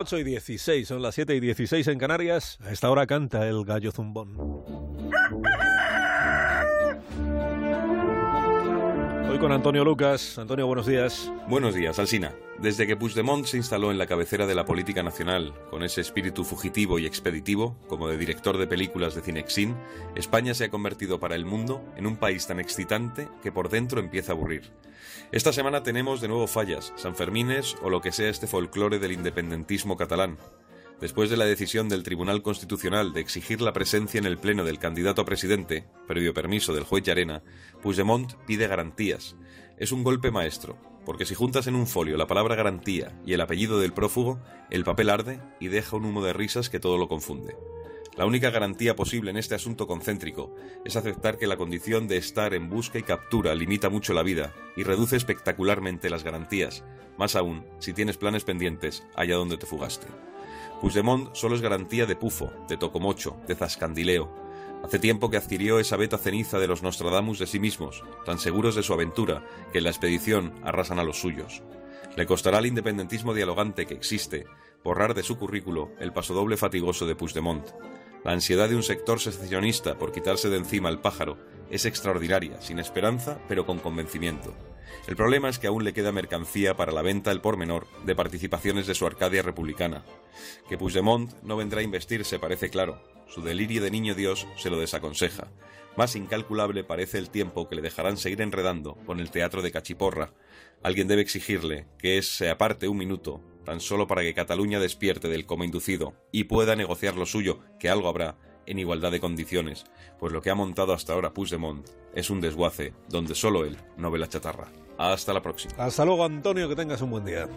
8 y 16, son las 7 y 16 en Canarias. A esta hora canta el gallo zumbón. Hoy con Antonio Lucas. Antonio, buenos días. Buenos días, Alsina. Desde que Puigdemont se instaló en la cabecera de la política nacional, con ese espíritu fugitivo y expeditivo, como de director de películas de Cinexin, España se ha convertido para el mundo en un país tan excitante que por dentro empieza a aburrir. Esta semana tenemos de nuevo fallas, Sanfermines o lo que sea este folclore del independentismo catalán. Después de la decisión del Tribunal Constitucional de exigir la presencia en el Pleno del candidato a presidente, previo permiso del juez Llarena, Puigdemont pide garantías. Es un golpe maestro, porque si juntas en un folio la palabra garantía y el apellido del prófugo, el papel arde y deja un humo de risas que todo lo confunde. La única garantía posible en este asunto concéntrico es aceptar que la condición de estar en busca y captura limita mucho la vida y reduce espectacularmente las garantías, más aún si tienes planes pendientes allá donde te fugaste. Puigdemont solo es garantía de pufo, de tocomocho, de zascandileo. Hace tiempo que adquirió esa beta ceniza de los Nostradamus de sí mismos, tan seguros de su aventura que en la expedición arrasan a los suyos. Le costará al independentismo dialogante que existe borrar de su currículo el pasodoble fatigoso de Puigdemont. La ansiedad de un sector secesionista por quitarse de encima el pájaro es extraordinaria, sin esperanza, pero con convencimiento. El problema es que aún le queda mercancía para la venta al por menor de participaciones de su Arcadia republicana. Que Puigdemont no vendrá a investirse parece claro. Su delirio de niño Dios se lo desaconseja. Más incalculable parece el tiempo que le dejarán seguir enredando con el teatro de Cachiporra. Alguien debe exigirle que se aparte un minuto, tan solo para que Cataluña despierte del coma inducido y pueda negociar lo suyo, que algo habrá, en igualdad de condiciones, pues lo que ha montado hasta ahora Puigdemont es un desguace donde solo él no ve la chatarra. Hasta la próxima. Hasta luego, Antonio, que tengas un buen día.